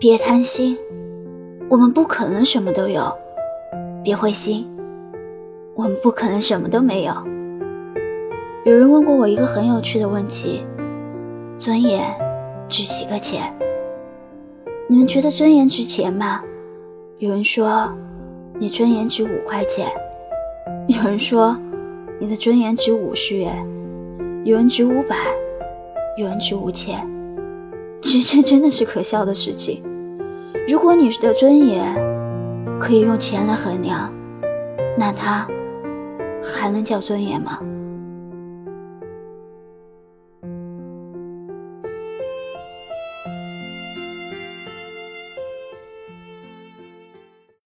别贪心，我们不可能什么都有；别灰心，我们不可能什么都没有。有人问过我一个很有趣的问题：尊严值几个钱？你们觉得尊严值钱吗？有人说，你尊严值五块钱；有人说，你的尊严值五十元；有人值五百，有人值五千。其实这真的是可笑的事情。如果你的尊严可以用钱来衡量，那它还能叫尊严吗？